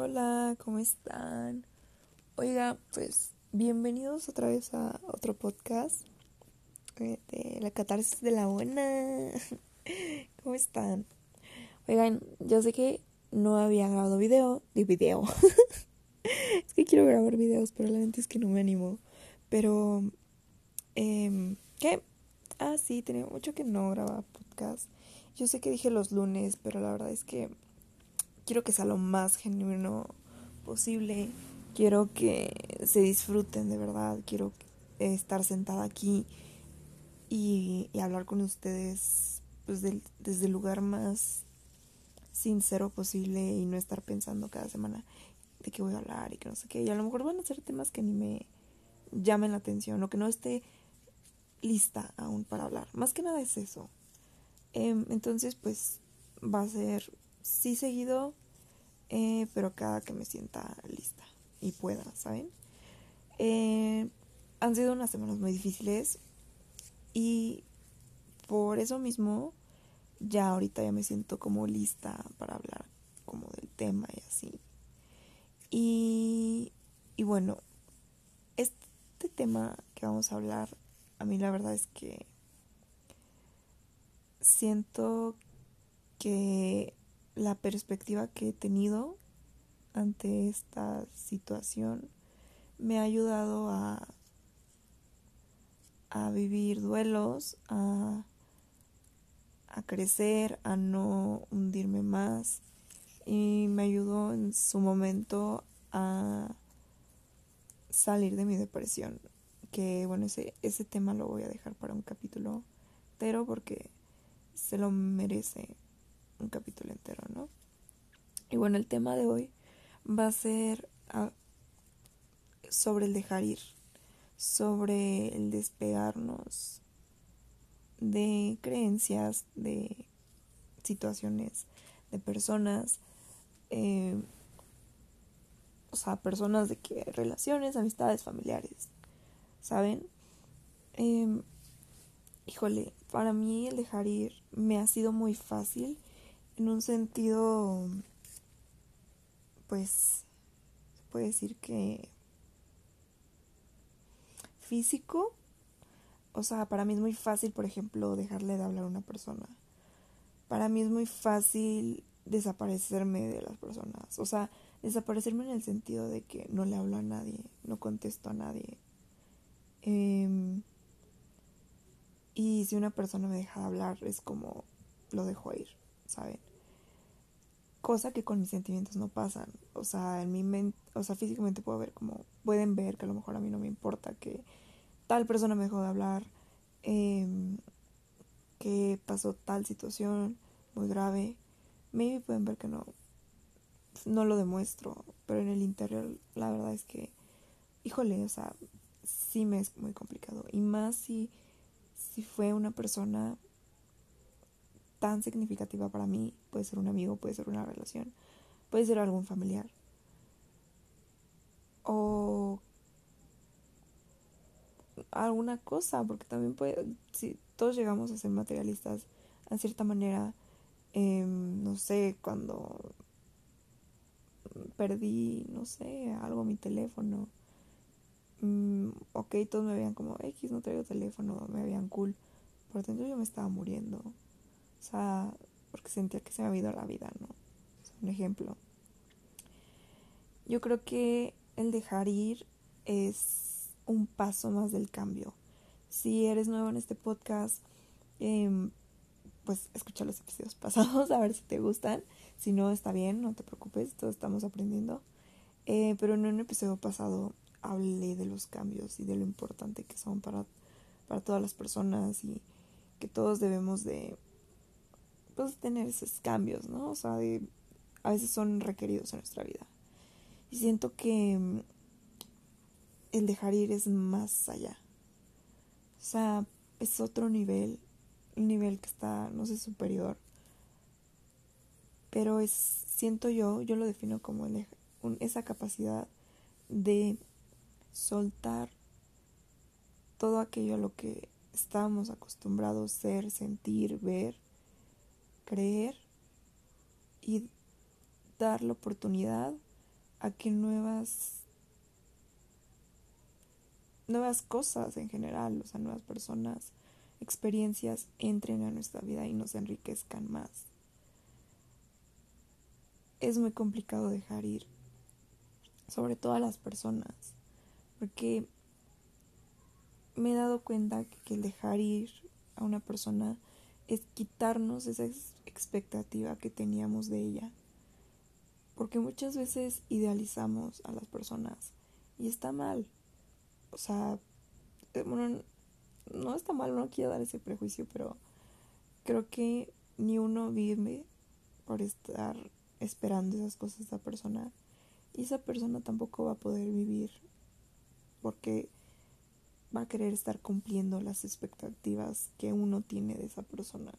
Hola, ¿cómo están? Oiga, pues bienvenidos otra vez a otro podcast eh, de la catarsis de la buena. ¿Cómo están? Oigan, yo sé que no había grabado video, de video. es que quiero grabar videos, pero la es que no me animo. Pero, eh, ¿qué? Ah, sí, tenía mucho que no grababa podcast. Yo sé que dije los lunes, pero la verdad es que quiero que sea lo más genuino posible. Quiero que se disfruten de verdad. Quiero estar sentada aquí y, hablar con ustedes pues desde el lugar más sincero posible y no estar pensando cada semana de qué voy a hablar y que no sé qué. Y a lo mejor van a ser temas que ni me llamen la atención o que no esté lista aún para hablar. Más que nada es eso. Em, entonces, pues va a ser sí seguido, eh, pero cada que me sienta lista y pueda, ¿saben? Eh, han sido unas semanas muy difíciles y por eso mismo ya ahorita ya me siento como lista para hablar como del tema y así. Y, y bueno, este tema que vamos a hablar, a mí la verdad es que siento que la perspectiva que he tenido ante esta situación me ha ayudado a, a vivir duelos, a, a crecer, a no hundirme más. Y me ayudó en su momento a salir de mi depresión que bueno ese, ese tema lo voy a dejar para un capítulo entero porque se lo merece un capítulo entero, ¿no? Y bueno, el tema de hoy va a ser ah, sobre el dejar ir, sobre el despegarnos de creencias, de situaciones, de personas, eh, o sea, personas de que relaciones, amistades, familiares, ¿saben? Em, híjole, para mí el dejar ir me ha sido muy fácil en un sentido, pues, se puede decir que físico. O sea, para mí es muy fácil, por ejemplo, dejarle de hablar a una persona. Para mí es muy fácil desaparecerme de las personas. O sea, desaparecerme en el sentido de que no le hablo a nadie, no contesto a nadie. Eh, y si una persona me deja de hablar, es como lo dejo ir, ¿saben? Cosa que con mis sentimientos no pasan. O sea, en mi mente, o sea, físicamente puedo ver como, pueden ver que a lo mejor a mí no me importa que tal persona me dejó de hablar, em, que pasó tal situación muy grave. Maybe pueden ver que no, no lo demuestro, pero en el interior la verdad es que, híjole, o sea, sí me es muy complicado. Y más si si fue una persona tan significativa para mí, puede ser un amigo, puede ser una relación, puede ser algún familiar. O alguna cosa, porque también puede, si todos llegamos a ser materialistas, en cierta manera, em, no sé, cuando perdí, no sé, algo, mi teléfono, Mm, ok, todos me veían como X, no traigo teléfono, me veían cool. Por dentro yo me estaba muriendo. O sea, porque sentía que se me había ido la vida, ¿no? un ejemplo. Yo creo que el dejar ir es un paso más del cambio. Si eres nuevo en este podcast, em, pues escucha los episodios pasados a ver si te gustan. Si no, está bien, no te preocupes, todos estamos aprendiendo. Eh, pero en un episodio pasado hablé de los cambios y de lo importante que son para, para todas las personas y que todos debemos de pues, tener esos cambios, ¿no? O sea, de, a veces son requeridos en nuestra vida. Y siento que mm, el dejar ir es más allá. O sea, es otro nivel, un nivel que está, no sé, superior. Pero es, siento yo, yo lo defino como el, esa capacidad de soltar todo aquello a lo que estábamos acostumbrados a ser, sentir, ver, creer y dar la oportunidad a que nuevas nuevas cosas en general, o sea, nuevas personas, experiencias entren a nuestra vida y nos enriquezcan más. Es muy complicado dejar ir, sobre todo a las personas, porque me he dado cuenta que el dejar ir a una persona es quitarnos esa expectativa que teníamos de ella. Porque muchas veces idealizamos a las personas y está mal. O sea, eh, bueno, no está mal, no quiero dar ese prejuicio, pero creo que ni uno vive por estar esperando esas cosas de esa persona y esa persona tampoco va a poder vivir porque va a querer estar cumpliendo las expectativas que uno tiene de esa persona.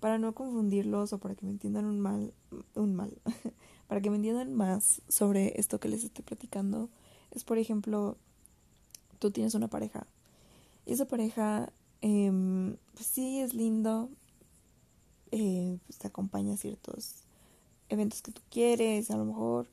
Para no confundirlos o para que me entiendan un mal, un mal, para que me entiendan más sobre esto que les estoy platicando, es por ejemplo, tú tienes una pareja y esa pareja, eh, pues sí, es lindo, eh, pues te acompaña a ciertos eventos que tú quieres, a lo mejor,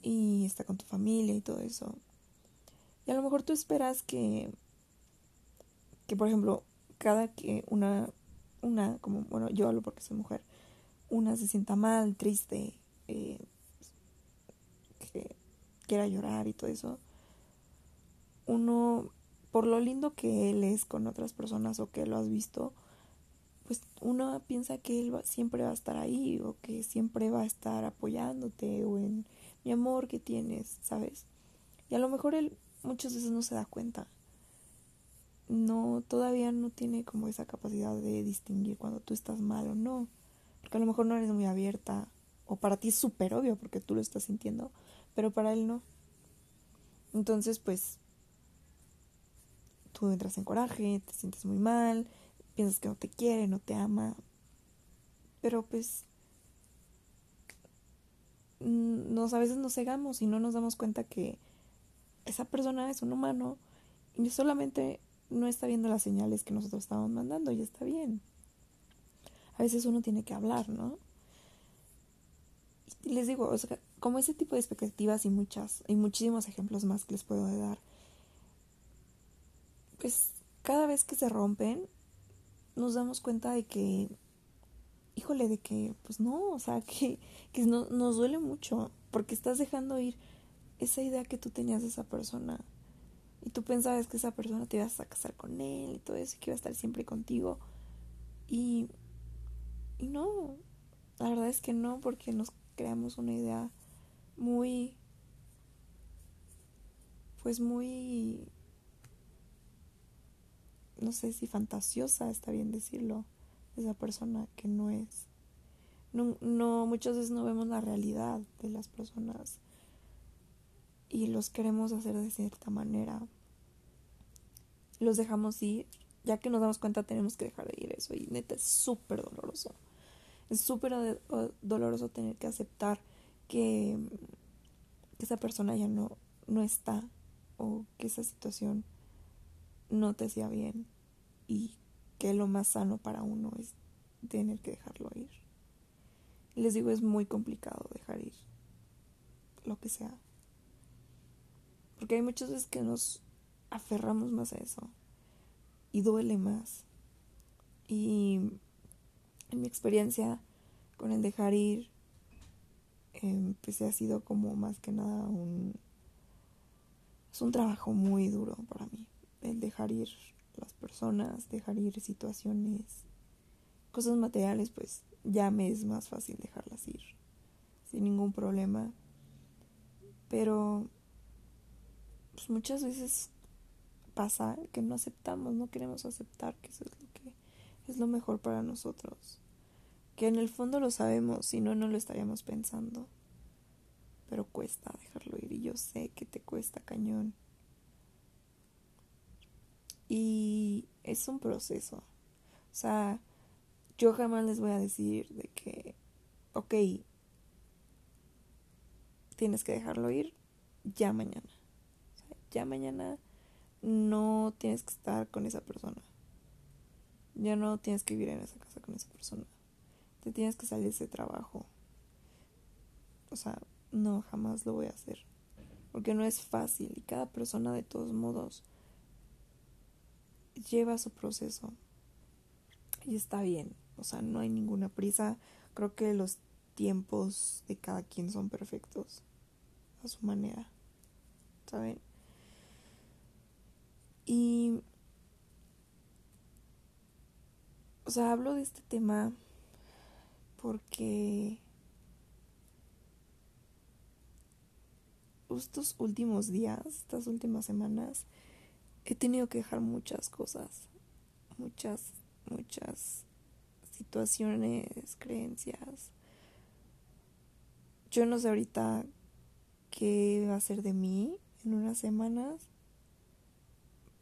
y está con tu familia y todo eso. Y a lo mejor tú esperas que, que por ejemplo, cada que una, una, como, bueno, yo hablo porque soy mujer, una se sienta mal, triste, eh, que quiera llorar y todo eso, uno, por lo lindo que él es con otras personas o que lo has visto, pues uno piensa que él siempre va a estar ahí o que siempre va a estar apoyándote o en mi amor que tienes, ¿sabes? Y a lo mejor él muchas veces no se da cuenta. No, todavía no tiene como esa capacidad de distinguir cuando tú estás mal o no. Porque a lo mejor no eres muy abierta. O para ti es súper obvio porque tú lo estás sintiendo. Pero para él no. Entonces, pues, tú entras en coraje, te sientes muy mal, piensas que no te quiere, no te ama. Pero pues, nos a veces nos cegamos y no nos damos cuenta que esa persona es un humano y solamente no está viendo las señales que nosotros estamos mandando y está bien. A veces uno tiene que hablar, ¿no? Y les digo, o sea, como ese tipo de expectativas y muchas, y muchísimos ejemplos más que les puedo dar, pues cada vez que se rompen, nos damos cuenta de que, híjole, de que, pues no, o sea, que, que no, nos duele mucho, porque estás dejando ir esa idea que tú tenías de esa persona. Y tú pensabas que esa persona te ibas a casar con él y todo eso, y que iba a estar siempre contigo. Y, y no, la verdad es que no, porque nos creamos una idea muy, pues muy, no sé si fantasiosa, está bien decirlo, de esa persona que no es. No, no, muchas veces no vemos la realidad de las personas y los queremos hacer de cierta manera. Los dejamos ir, ya que nos damos cuenta tenemos que dejar de ir eso y neta es súper doloroso. Es súper doloroso tener que aceptar que, esa persona ya no, no está o que esa situación no te hacía bien y que lo más sano para uno es tener que dejarlo ir. Les digo, es muy complicado dejar ir lo que sea. Porque hay muchas veces que nos aferramos más a eso y duele más. Y en mi experiencia con el dejar ir, eh, pues ha sido como más que nada un... Es un trabajo muy duro para mí, el dejar ir las personas, dejar ir situaciones, cosas materiales, pues ya me es más fácil dejarlas ir sin ningún problema. Pero pues muchas veces pasa que no aceptamos, no queremos aceptar que eso es lo que es lo mejor para nosotros. Que en el fondo lo sabemos, si no, no lo estaríamos pensando. Pero cuesta dejarlo ir y yo sé que te cuesta cañón. Y es un proceso. O sea, yo jamás les voy a decir de que, ok, tienes que dejarlo ir ya mañana ya mañana no tienes que estar con esa persona. Ya no tienes que vivir en esa casa con esa persona. Te tienes que salir de ese trabajo. O sea, no, jamás lo voy a hacer. Porque no es fácil y cada persona de todos modos lleva su proceso. Y está bien, o sea, no hay ninguna prisa. Creo que los tiempos de cada quien son perfectos a su manera. ¿Saben? Y... O sea, hablo de este tema porque estos últimos días, estas últimas semanas, he tenido que dejar muchas cosas, muchas, muchas situaciones, creencias. Yo no sé ahorita qué va a ser de mí en unas semanas,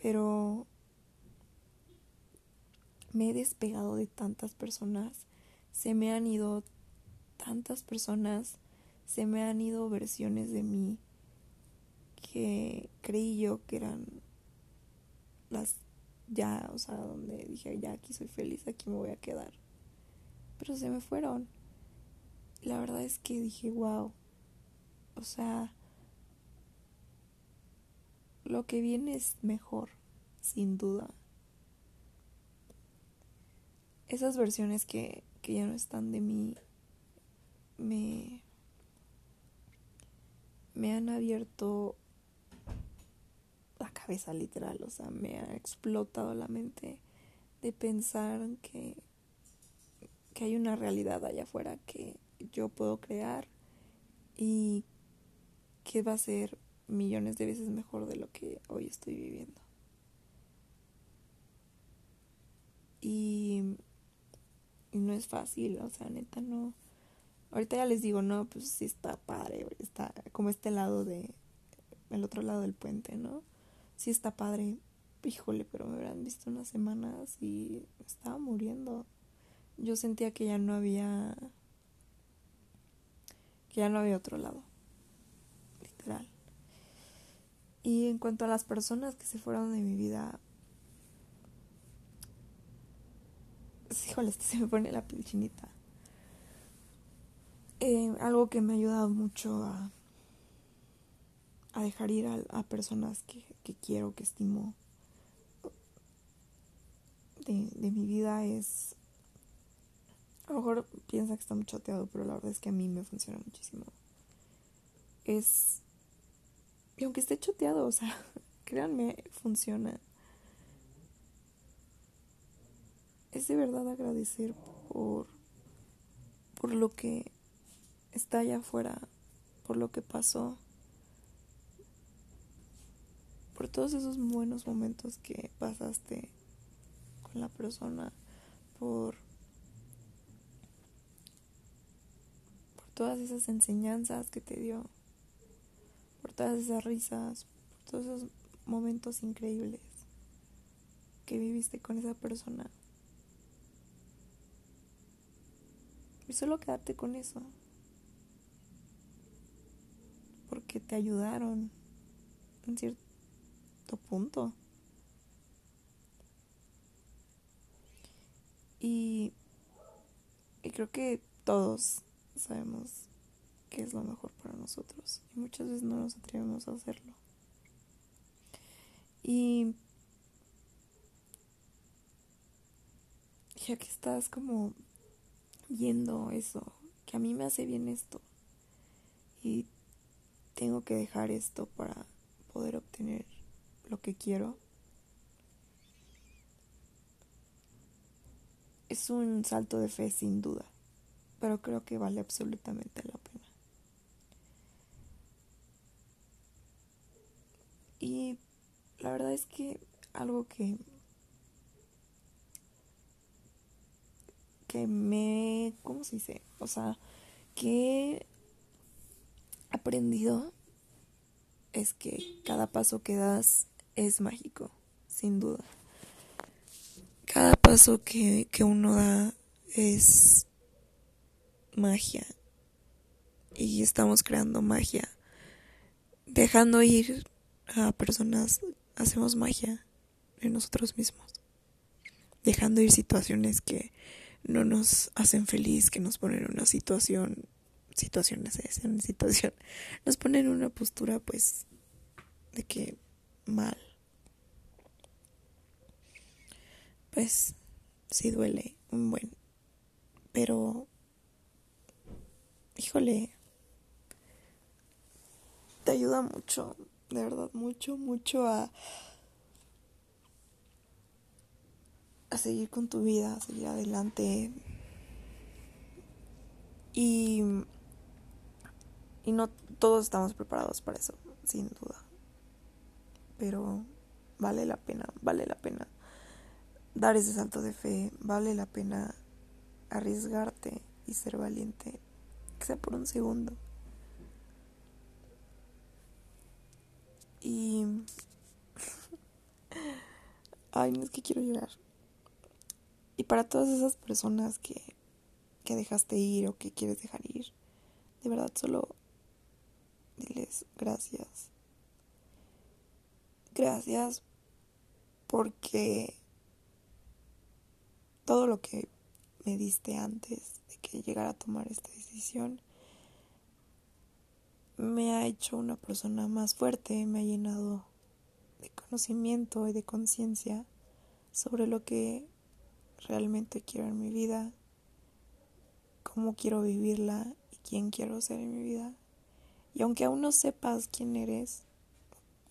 pero me he despegado de tantas personas, se me han ido tantas personas, se me han ido versiones de mí que creí yo que eran las ya, o sea, donde dije, ya aquí soy feliz, aquí me voy a quedar. Pero se me fueron. La verdad es que dije, wow, o sea, lo que viene es mejor, sin duda. Esas versiones que, que ya no están de mí me, me han abierto la cabeza literal, o sea, me ha explotado la mente de pensar que, que hay una realidad allá afuera que yo puedo crear y que va a ser millones de veces mejor de lo que hoy estoy viviendo. Y, y no es fácil, o sea, neta no. Ahorita ya les digo, no, pues sí está padre, está como este lado de, el otro lado del puente, ¿no? sí está padre. Híjole, pero me hubieran visto unas semanas y estaba muriendo. Yo sentía que ya no había. que ya no había otro lado. Literal. Y en cuanto a las personas que se fueron de mi vida. Híjole, este se me pone la piel chinita. Eh, algo que me ha ayudado mucho a, dejar ir a personas que, quiero, que estimo de, de mi vida es... A lo mejor piensa que está muy choteado, pero la verdad es que a mí me funciona muchísimo. Es... Y aunque esté choteado, o sea, créanme, funciona. Es de verdad agradecer por, por lo que está allá afuera, por lo que pasó por todos esos buenos momentos que pasaste con la persona, por, por todas esas enseñanzas que te dio, por todas esas risas, por todos esos momentos increíbles que viviste con esa persona. Y solo quedarte con eso. Porque te ayudaron en cierto punto. Y, y creo que todos sabemos es lo mejor para nosotros y muchas veces no nos atrevemos a hacerlo. Y ya que estás como viendo eso, que a mí me hace bien esto y tengo que dejar esto para poder obtener lo que quiero. Es un salto de fe sin duda, pero creo que vale absolutamente la pena. Y la verdad es que algo que que me, ¿cómo se dice? O sea, que he aprendido es que cada paso que das es mágico, sin duda. Cada paso que, que uno da es magia. Y estamos creando magia. Dejando ir a personas, hacemos magia en nosotros mismos. Dejando ir situaciones que no nos hacen feliz, que nos ponen en una situación situaciones, es una situación, nos ponen en una postura pues de que mal. Pues sí duele un buen, pero híjole, te ayuda mucho, de verdad, mucho, mucho a a seguir con tu vida, a seguir adelante. Y, y no todos estamos preparados para eso, sin duda. Pero vale la pena, vale la pena dar ese salto de fe, vale la pena arriesgarte y ser valiente, que sea por un segundo. Y... Ay, no es que quiero llorar. Y para todas esas personas que, que dejaste ir o que quieres dejar ir, de verdad solo diles gracias. Gracias porque todo lo que me diste antes de que llegara a tomar esta decisión me ha hecho una persona más fuerte, me ha llenado de conocimiento y de conciencia sobre lo que realmente quiero en mi vida, cómo quiero vivirla y quién quiero ser en mi vida. Y aunque aún no sepas quién eres,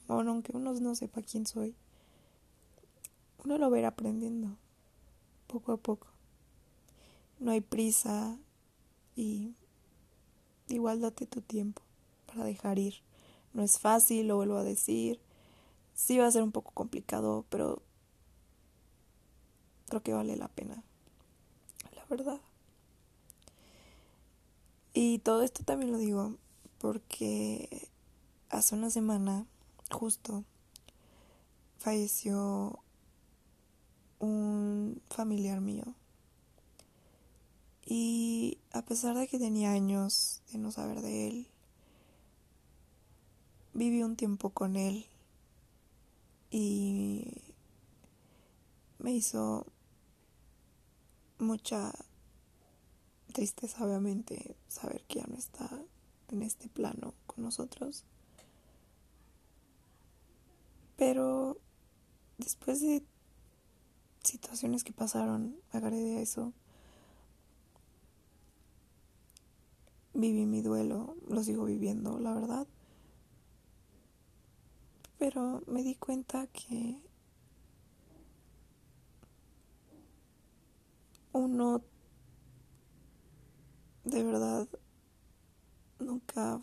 o aunque uno no sepa quién soy, uno lo verá aprendiendo poco a poco. No hay prisa y igual date tu tiempo para dejar ir. No es fácil, lo vuelvo a decir. Sí va a ser un poco complicado, pero creo que vale la pena, la verdad. Y todo esto también lo digo porque hace una semana, justo, falleció un familiar mío. Y a pesar de que tenía años de no saber de él, viví un tiempo con él y me hizo mucha tristeza, obviamente, saber que ya no está en este plano con nosotros. Pero después de situaciones que pasaron, agregué a eso. Viví mi duelo, lo sigo viviendo, la verdad. Pero me di cuenta que uno de verdad nunca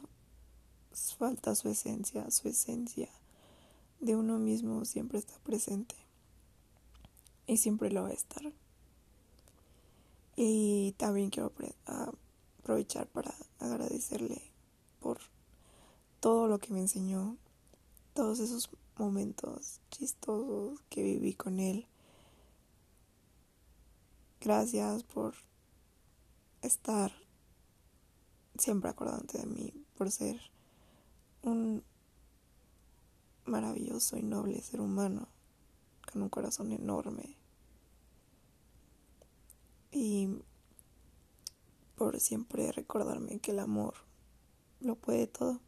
falta su esencia, su esencia de uno mismo siempre está presente y siempre lo va a estar. Y también quiero aprovechar para agradecerle por todo lo que me enseñó, todos esos momentos chistosos que viví con él Gracias por estar siempre acordándote de mí, por ser un maravilloso y noble ser humano con un corazón enorme. Y por siempre recordarme que el amor lo puede todo.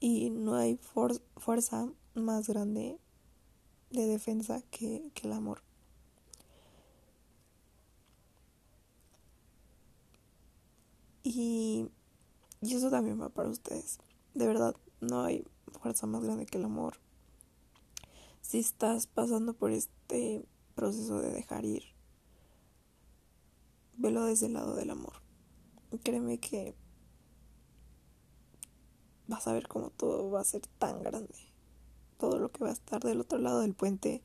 Y no hay fuerza más grande de defensa que, el amor. Y, y eso también va para ustedes. De verdad, no hay fuerza más grande que el amor. Si estás pasando por este proceso de dejar ir, velo desde el lado del amor. Créeme que vas a ver cómo todo va a ser tan grande todo lo que va a estar del otro lado del puente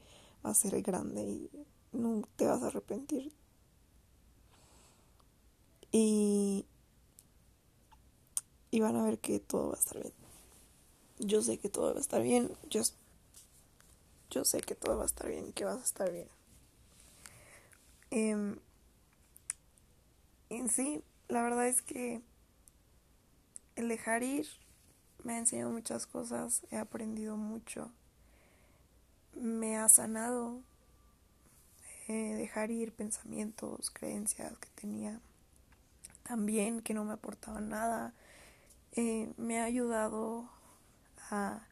va a ser grande y no te vas a arrepentir. Y, y van a ver que todo va a estar bien. Yo sé que todo va a estar bien. Yo, yo sé que todo va a estar bien, que vas a estar bien. Eh, en sí, la verdad es que el dejar ir me ha enseñado muchas cosas, he aprendido mucho, me ha sanado, eh, dejar ir pensamientos, creencias que tenía también que no me aportaban nada. Eh, me ha ayudado a,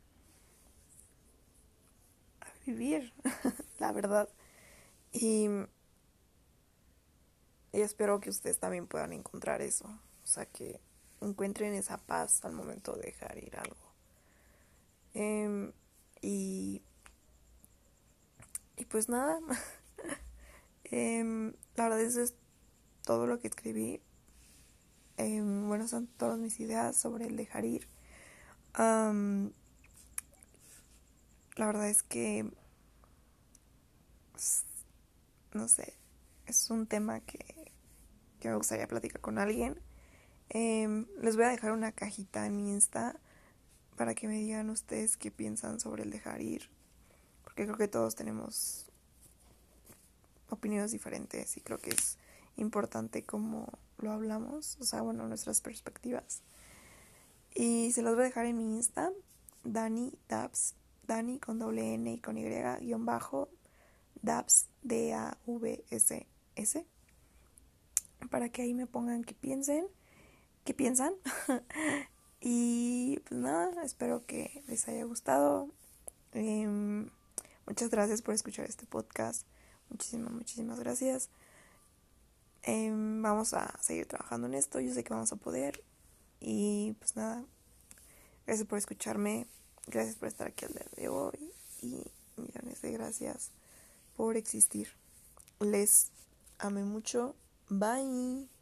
a vivir, la verdad. Y, y espero que ustedes también puedan encontrar eso. O sea, que encuentren esa paz al momento de dejar ir algo. Em, y, y pues nada, em, la verdad eso es todo lo que escribí. Em, bueno, son todas mis ideas sobre el dejar ir. la verdad es que, no sé, es un tema que, que me gustaría platicar con alguien. Em, les voy a dejar una cajita en mi Insta para que me digan ustedes qué piensan sobre el dejar ir. Porque creo que todos tenemos opiniones diferentes y creo que es importante como lo hablamos, o sea, bueno, nuestras perspectivas. Y se los voy a dejar en mi Insta, Dani Dabs, Dani con doble N y con Y, guion bajo, Dabs, D-A-V-S-S, para que ahí me pongan que piensen qué piensan. y pues nada, espero que les haya gustado. Em, muchas gracias por escuchar este podcast. Muchísimas, muchísimas gracias. Em, vamos a seguir trabajando en esto. Yo sé que vamos a poder. Y pues nada, gracias por escucharme. Gracias por estar aquí al día de hoy. Y millones de gracias por existir. Les amé mucho. Bye.